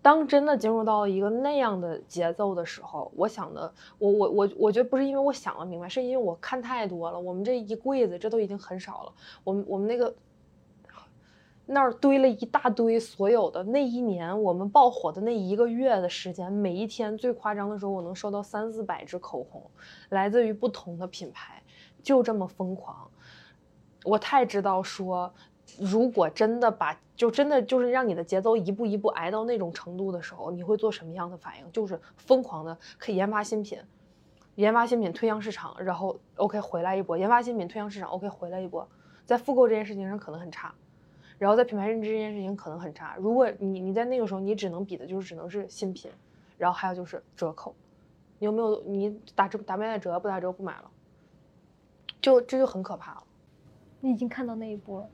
当真的进入到一个那样的节奏的时候，我想的，我我我我觉得不是因为我想了明白，是因为我看太多了。我们这一柜子，这都已经很少了。我们我们那个那儿堆了一大堆，所有的那一年我们爆火的那一个月的时间，每一天最夸张的时候，我能收到三四百支口红，来自于不同的品牌，就这么疯狂。我太知道说。如果真的把就真的就是让你的节奏一步一步挨到那种程度的时候，你会做什么样的反应？就是疯狂的可以研发新品，研发新品推向市场，然后 OK 回来一波，研发新品推向市场 OK 回来一波，在复购这件事情上可能很差，然后在品牌认知这件事情可能很差。如果你你在那个时候你只能比的就是只能是新品，然后还有就是折扣，你有没有你打折打没打折不打折不买了，就这就很可怕了。你已经看到那一波了。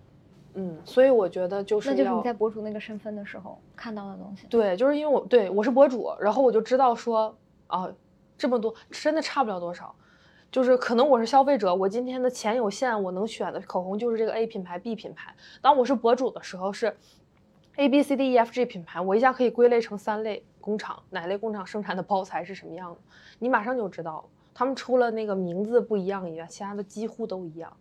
嗯，所以我觉得就是那就是你在博主那个身份的时候看到的东西。对，就是因为我对我是博主，然后我就知道说啊，这么多真的差不了多少，就是可能我是消费者，我今天的钱有限，我能选的口红就是这个 A 品牌、B 品牌。当我是博主的时候是 A、B、C、D、E、F、G 品牌，我一下可以归类成三类工厂，哪类工厂生产的包材是什么样的，你马上就知道了。他们除了那个名字不一样以外，其他的几乎都一样。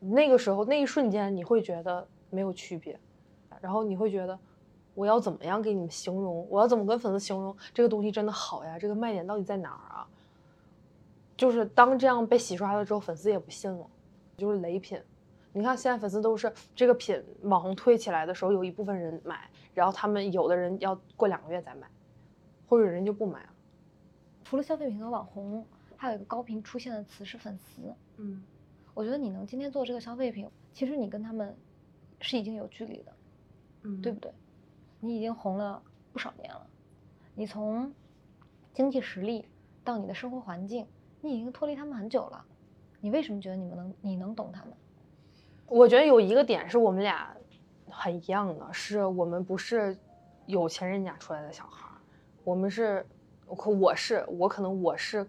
那个时候，那一瞬间，你会觉得没有区别，然后你会觉得，我要怎么样给你们形容？我要怎么跟粉丝形容这个东西真的好呀？这个卖点到底在哪儿啊？就是当这样被洗刷了之后，粉丝也不信了，就是雷品。你看现在粉丝都是这个品网红推起来的时候，有一部分人买，然后他们有的人要过两个月再买，或者人就不买了。除了消费品和网红，还有一个高频出现的词是粉丝。嗯。我觉得你能今天做这个消费品，其实你跟他们是已经有距离的，嗯，对不对？你已经红了不少年了，你从经济实力到你的生活环境，你已经脱离他们很久了。你为什么觉得你们能你能懂他们？我觉得有一个点是我们俩很一样的，是我们不是有钱人家出来的小孩儿，我们是，我我是我可能我是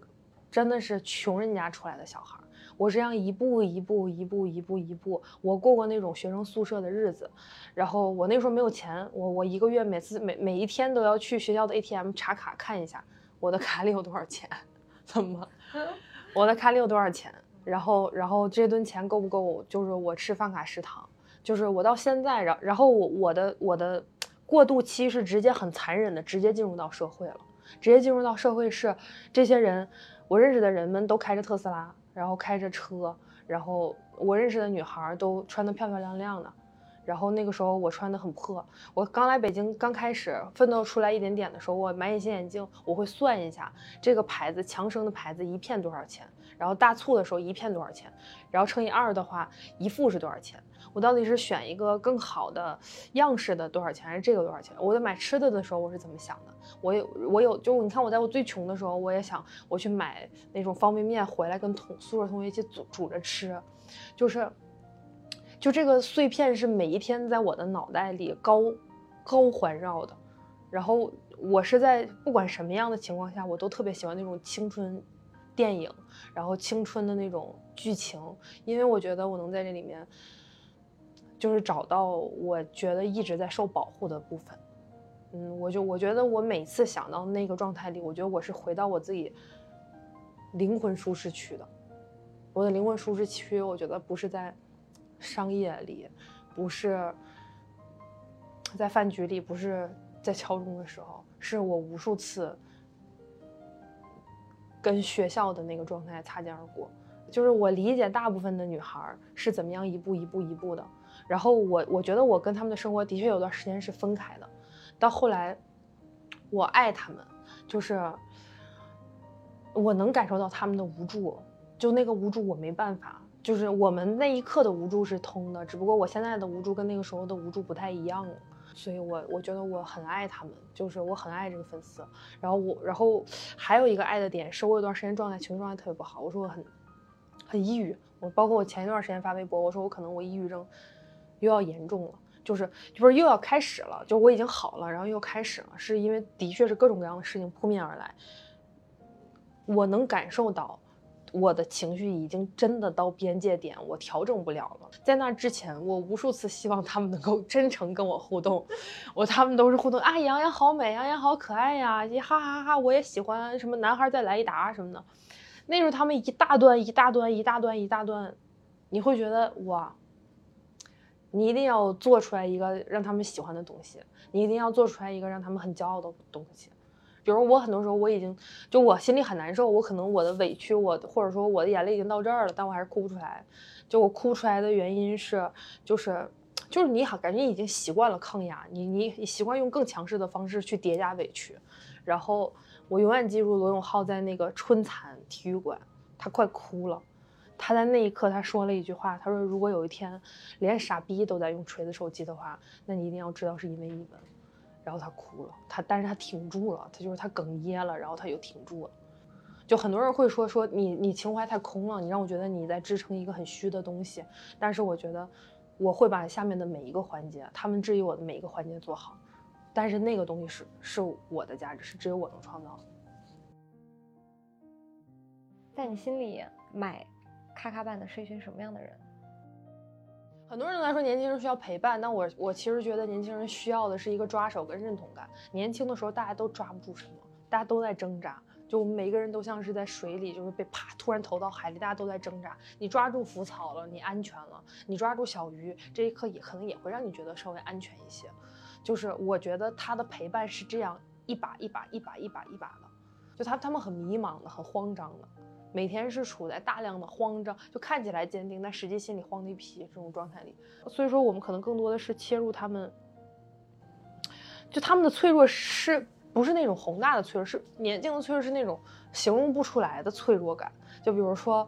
真的是穷人家出来的小孩儿。我这样一步一步一步一步一步，我过过那种学生宿舍的日子，然后我那时候没有钱，我我一个月每次每每一天都要去学校的 ATM 查卡看一下我的卡里有多少钱，怎么，我的卡里有多少钱，然后然后这顿钱够不够，就是我吃饭卡食堂，就是我到现在，然然后我我的我的过渡期是直接很残忍的，直接进入到社会了，直接进入到社会是这些人，我认识的人们都开着特斯拉。然后开着车，然后我认识的女孩都穿的漂漂亮亮的，然后那个时候我穿的很破。我刚来北京，刚开始奋斗出来一点点的时候，我买隐形眼镜，我会算一下这个牌子强生的牌子一片多少钱，然后大促的时候一片多少钱，然后乘以二的话一副是多少钱。我到底是选一个更好的样式的多少钱，还是这个多少钱？我在买吃的的时候，我是怎么想的？我有我有，就你看我在我最穷的时候，我也想我去买那种方便面回来跟同宿舍同学一起煮煮着吃，就是，就这个碎片是每一天在我的脑袋里高高环绕的。然后我是在不管什么样的情况下，我都特别喜欢那种青春电影，然后青春的那种剧情，因为我觉得我能在这里面。就是找到我觉得一直在受保护的部分，嗯，我就我觉得我每次想到那个状态里，我觉得我是回到我自己灵魂舒适区的。我的灵魂舒适区，我觉得不是在商业里，不是在饭局里，不是在敲钟的时候，是我无数次跟学校的那个状态擦肩而过。就是我理解大部分的女孩是怎么样一步一步一步的。然后我我觉得我跟他们的生活的确有段时间是分开的，到后来，我爱他们，就是我能感受到他们的无助，就那个无助我没办法，就是我们那一刻的无助是通的，只不过我现在的无助跟那个时候的无助不太一样了，所以我我觉得我很爱他们，就是我很爱这个粉丝。然后我，然后还有一个爱的点是，我有段时间状态情绪状态特别不好，我说我很很抑郁。我包括我前一段时间发微博，我说我可能我抑郁症又要严重了，就是就是又要开始了，就我已经好了，然后又开始了，是因为的确是各种各样的事情扑面而来，我能感受到。我的情绪已经真的到边界点，我调整不了了。在那之前，我无数次希望他们能够 真诚跟我互动，我他们都是互动啊，洋洋好美，洋洋好可爱呀，哈哈哈，我也喜欢什么男孩再来一打什么的。那时候他们一大段一大段一大段一大段，你会觉得哇，你一定要做出来一个让他们喜欢的东西，你一定要做出来一个让他们很骄傲的东西。比如我很多时候我已经就我心里很难受，我可能我的委屈我或者说我的眼泪已经到这儿了，但我还是哭不出来。就我哭出来的原因是，就是就是你好感觉已经习惯了抗压，你你习惯用更强势的方式去叠加委屈。然后我永远记住罗永浩在那个春蚕体育馆，他快哭了，他在那一刻他说了一句话，他说如果有一天连傻逼都在用锤子手机的话，那你一定要知道是因为你们。然后他哭了，他但是他挺住了，他就是他哽咽了，然后他又挺住了。就很多人会说说你你情怀太空了，你让我觉得你在支撑一个很虚的东西。但是我觉得我会把下面的每一个环节，他们质疑我的每一个环节做好。但是那个东西是是我的价值，是只有我能创造。在你心里，买咔咔办的是一群什么样的人？很多人来说，年轻人需要陪伴。但我我其实觉得，年轻人需要的是一个抓手跟认同感。年轻的时候，大家都抓不住什么，大家都在挣扎。就每个人都像是在水里，就是被啪突然投到海里，大家都在挣扎。你抓住浮草了，你安全了；你抓住小鱼，这一刻也可能也会让你觉得稍微安全一些。就是我觉得他的陪伴是这样一把一把一把一把一把的，就他他们很迷茫的，很慌张的。每天是处在大量的慌张，就看起来坚定，但实际心里慌的一批这种状态里。所以说，我们可能更多的是切入他们，就他们的脆弱是不是那种宏大的脆弱，是年轻的脆弱，是那种形容不出来的脆弱感。就比如说，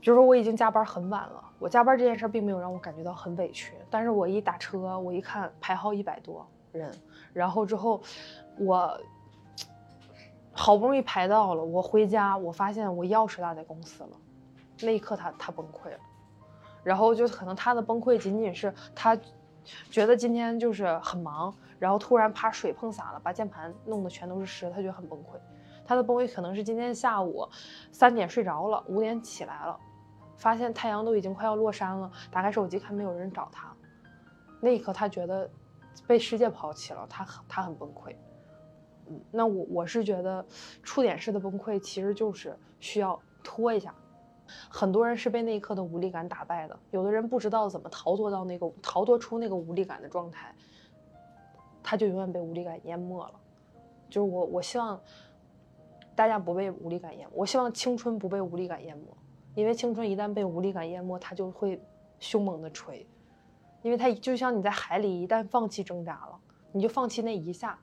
比如说我已经加班很晚了，我加班这件事并没有让我感觉到很委屈，但是我一打车，我一看排号一百多人，然后之后我。好不容易排到了，我回家，我发现我钥匙落在公司了，那一刻他他崩溃了，然后就可能他的崩溃仅仅是他觉得今天就是很忙，然后突然怕水碰洒了，把键盘弄得全都是湿，他觉得很崩溃。他的崩溃可能是今天下午三点睡着了，五点起来了，发现太阳都已经快要落山了，打开手机看没有人找他，那一刻他觉得被世界抛弃了，他很他很崩溃。那我我是觉得，触点式的崩溃其实就是需要拖一下。很多人是被那一刻的无力感打败的，有的人不知道怎么逃脱到那个逃脱出那个无力感的状态，他就永远被无力感淹没了。就是我我希望大家不被无力感淹，我希望青春不被无力感淹没，因为青春一旦被无力感淹没，它就会凶猛的锤，因为它就像你在海里一旦放弃挣扎了，你就放弃那一下。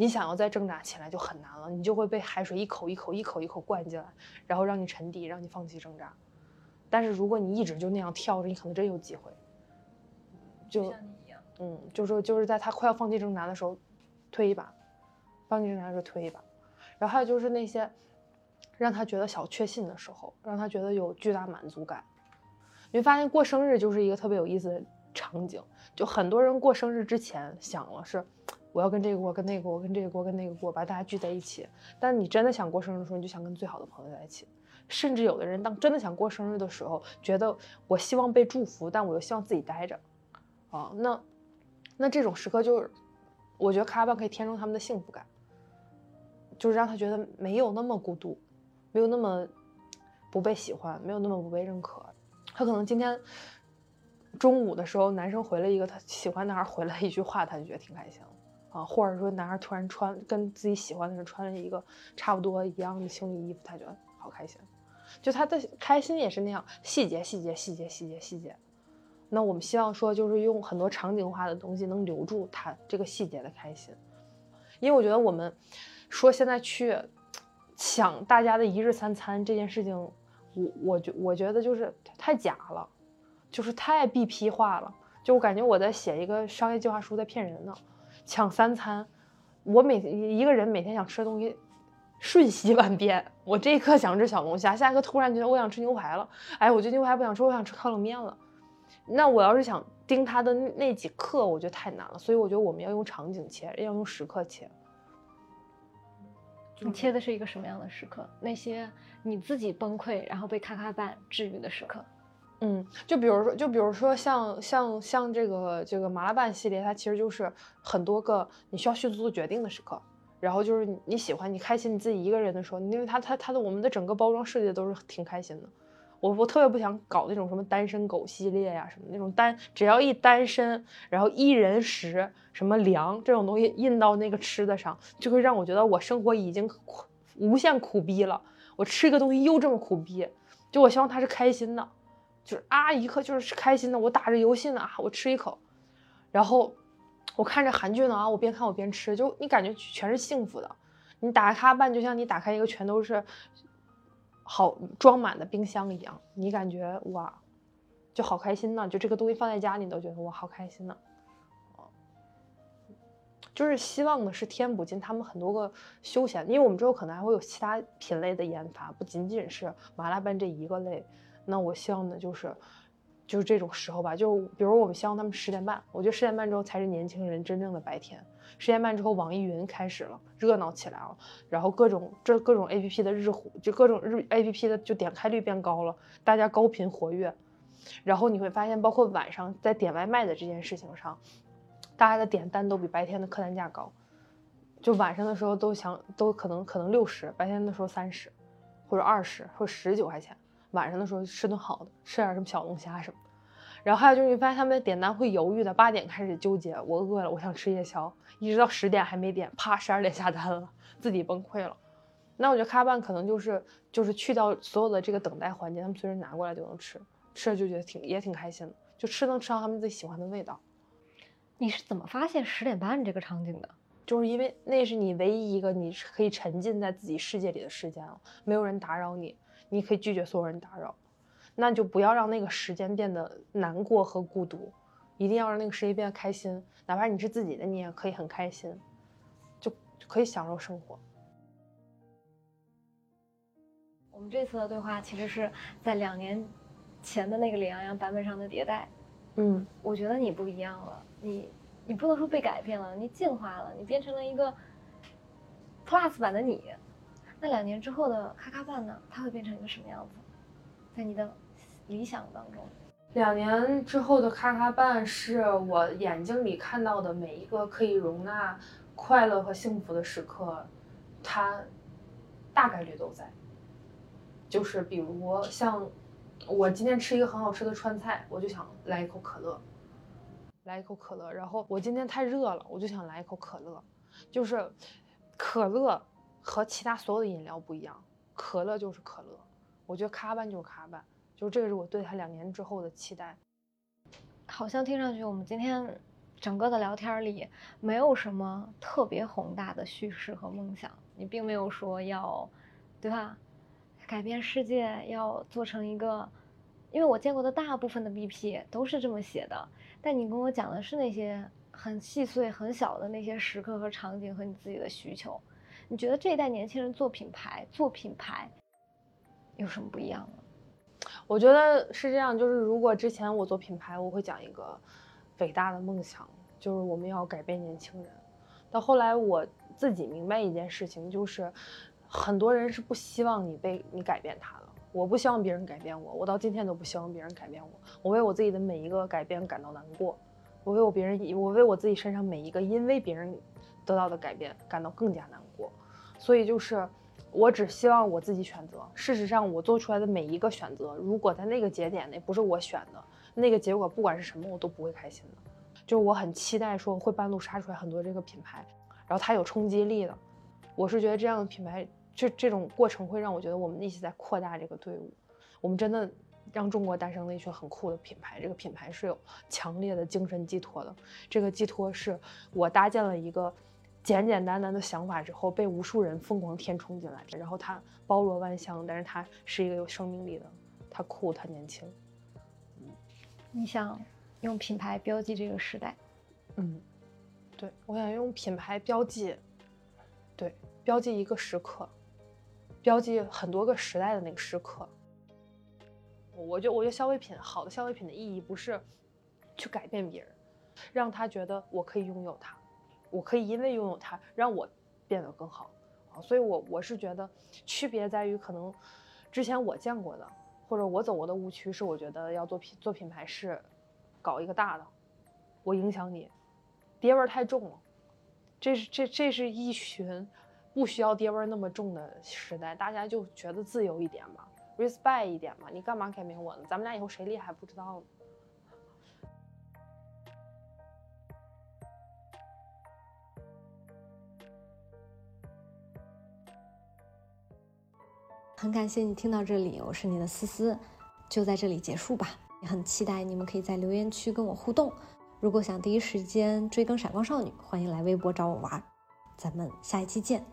你想要再挣扎起来就很难了，你就会被海水一口一口一口一口灌进来，然后让你沉底，让你放弃挣扎。但是如果你一直就那样跳着，你可能真有机会。就像你一样，嗯，就是就是在他快要放弃挣扎的时候，推一把；放弃挣扎的时候推一把。然后还有就是那些让他觉得小确幸的时候，让他觉得有巨大满足感。你会发现过生日就是一个特别有意思的场景，就很多人过生日之前想了是。我要跟这个过，跟那个过，跟这个过，跟那个过，把大家聚在一起。但你真的想过生日的时候，你就想跟最好的朋友在一起。甚至有的人当真的想过生日的时候，觉得我希望被祝福，但我又希望自己待着。啊，那那这种时刻就是，我觉得卡拉班可以填充他们的幸福感，就是让他觉得没有那么孤独，没有那么不被喜欢，没有那么不被认可。他可能今天中午的时候，男生回了一个他喜欢男孩回了一句话，他就觉得挺开心啊，或者说男孩突然穿跟自己喜欢的人穿了一个差不多一样的情侣衣服，他觉得好开心。就他的开心也是那样，细节细节细节细节细节。那我们希望说，就是用很多场景化的东西能留住他这个细节的开心。因为我觉得我们说现在去抢大家的一日三餐这件事情，我我觉我觉得就是太假了，就是太 B P 化了。就我感觉我在写一个商业计划书，在骗人呢。抢三餐，我每一个人每天想吃的东西瞬息万变。我这一刻想吃小龙虾，下一刻突然觉得我想吃牛排了。哎，我觉得牛排不想吃，我想吃烤冷面了。那我要是想盯他的那几刻，我觉得太难了。所以我觉得我们要用场景切，要用时刻切。你切的是一个什么样的时刻？那些你自己崩溃，然后被咔咔绊治愈的时刻。嗯，就比如说，就比如说像像像这个这个麻辣拌系列，它其实就是很多个你需要迅速做决定的时刻。然后就是你喜欢你开心你自己一个人的时候，因为它它它的我们的整个包装设计都是挺开心的。我我特别不想搞那种什么单身狗系列呀什么那种单只要一单身，然后一人食什么粮这种东西印到那个吃的上，就会让我觉得我生活已经无限苦逼了。我吃一个东西又这么苦逼，就我希望它是开心的。就是啊，一刻就是开心的。我打着游戏呢啊，我吃一口，然后我看着韩剧呢啊，我边看我边吃，就你感觉全是幸福的。你打开它拌，就像你打开一个全都是好装满的冰箱一样，你感觉哇，就好开心呢。就这个东西放在家里，你都觉得哇，好开心呢。就是希望的是填补进他们很多个休闲，因为我们之后可能还会有其他品类的研发，不仅仅是麻辣拌这一个类。那我希望的就是，就是这种时候吧，就比如我们希望他们十点半，我觉得十点半之后才是年轻人真正的白天。十点半之后，网易云开始了，热闹起来了，然后各种这各种 A P P 的日活，就各种日 A P P 的就点开率变高了，大家高频活跃，然后你会发现，包括晚上在点外卖的这件事情上，大家的点单都比白天的客单价高，就晚上的时候都想都可能可能六十，白天的时候三十，或者二十或者十九块钱。晚上的时候吃顿好的，吃点什么小龙虾什么的，然后还有就是你发现他们点单会犹豫的，八点开始纠结，我饿了，我想吃夜宵，一直到十点还没点，啪，十二点下单了，自己崩溃了。那我觉得咖拌可能就是就是去掉所有的这个等待环节，他们随时拿过来就能吃，吃了就觉得挺也挺开心的，就吃能吃到他们自己喜欢的味道。你是怎么发现十点半这个场景的？就是因为那是你唯一一个你可以沉浸在自己世界里的时间了，没有人打扰你。你可以拒绝所有人打扰，那就不要让那个时间变得难过和孤独，一定要让那个时间变得开心。哪怕你是自己的，你也可以很开心，就可以享受生活。我们这次的对话其实是在两年前的那个李洋洋版本上的迭代。嗯，我觉得你不一样了，你你不能说被改变了，你进化了，你变成了一个 Plus 版的你。那两年之后的咔咔拌呢？它会变成一个什么样子？在你的理想当中，两年之后的咔咔拌是我眼睛里看到的每一个可以容纳快乐和幸福的时刻，它大概率都在。就是比如像我今天吃一个很好吃的川菜，我就想来一口可乐，来一口可乐。然后我今天太热了，我就想来一口可乐，就是可乐。和其他所有的饮料不一样，可乐就是可乐，我觉得卡班就是卡班，就是这个是我对他两年之后的期待。好像听上去我们今天整个的聊天里没有什么特别宏大的叙事和梦想，你并没有说要，对吧？改变世界要做成一个，因为我见过的大部分的 BP 都是这么写的，但你跟我讲的是那些很细碎、很小的那些时刻和场景和你自己的需求。你觉得这一代年轻人做品牌，做品牌有什么不一样吗？我觉得是这样，就是如果之前我做品牌，我会讲一个伟大的梦想，就是我们要改变年轻人。到后来我自己明白一件事情，就是很多人是不希望你被你改变他的。我不希望别人改变我，我到今天都不希望别人改变我。我为我自己的每一个改变感到难过，我为我别人，我为我自己身上每一个因为别人得到的改变感到更加难过。所以就是，我只希望我自己选择。事实上，我做出来的每一个选择，如果在那个节点内不是我选的，那个结果不管是什么，我都不会开心的。就是我很期待说会半路杀出来很多这个品牌，然后它有冲击力的。我是觉得这样的品牌，这这种过程会让我觉得我们一起在扩大这个队伍。我们真的让中国诞生了一群很酷的品牌。这个品牌是有强烈的精神寄托的。这个寄托是我搭建了一个。简简单单的想法之后，被无数人疯狂填充进来，然后它包罗万象，但是它是一个有生命力的，它酷，它年轻。你想用品牌标记这个时代。嗯，对，我想用品牌标记，对，标记一个时刻，标记很多个时代的那个时刻。我觉得，我觉得消费品好的消费品的意义不是去改变别人，让他觉得我可以拥有它，我可以因为拥有它让我变得更好啊。所以，我我是觉得区别在于，可能之前我见过的或者我走过的误区是，我觉得要做品做品牌是搞一个大的，我影响你，爹味儿太重了。这是这这是一群不需要爹味儿那么重的时代，大家就觉得自由一点嘛。respect 一点嘛，你干嘛改名我呢？咱们俩以后谁厉害不知道呢。很感谢你听到这里，我是你的思思，就在这里结束吧。也很期待你们可以在留言区跟我互动。如果想第一时间追更《闪光少女》，欢迎来微博找我玩。咱们下一期见。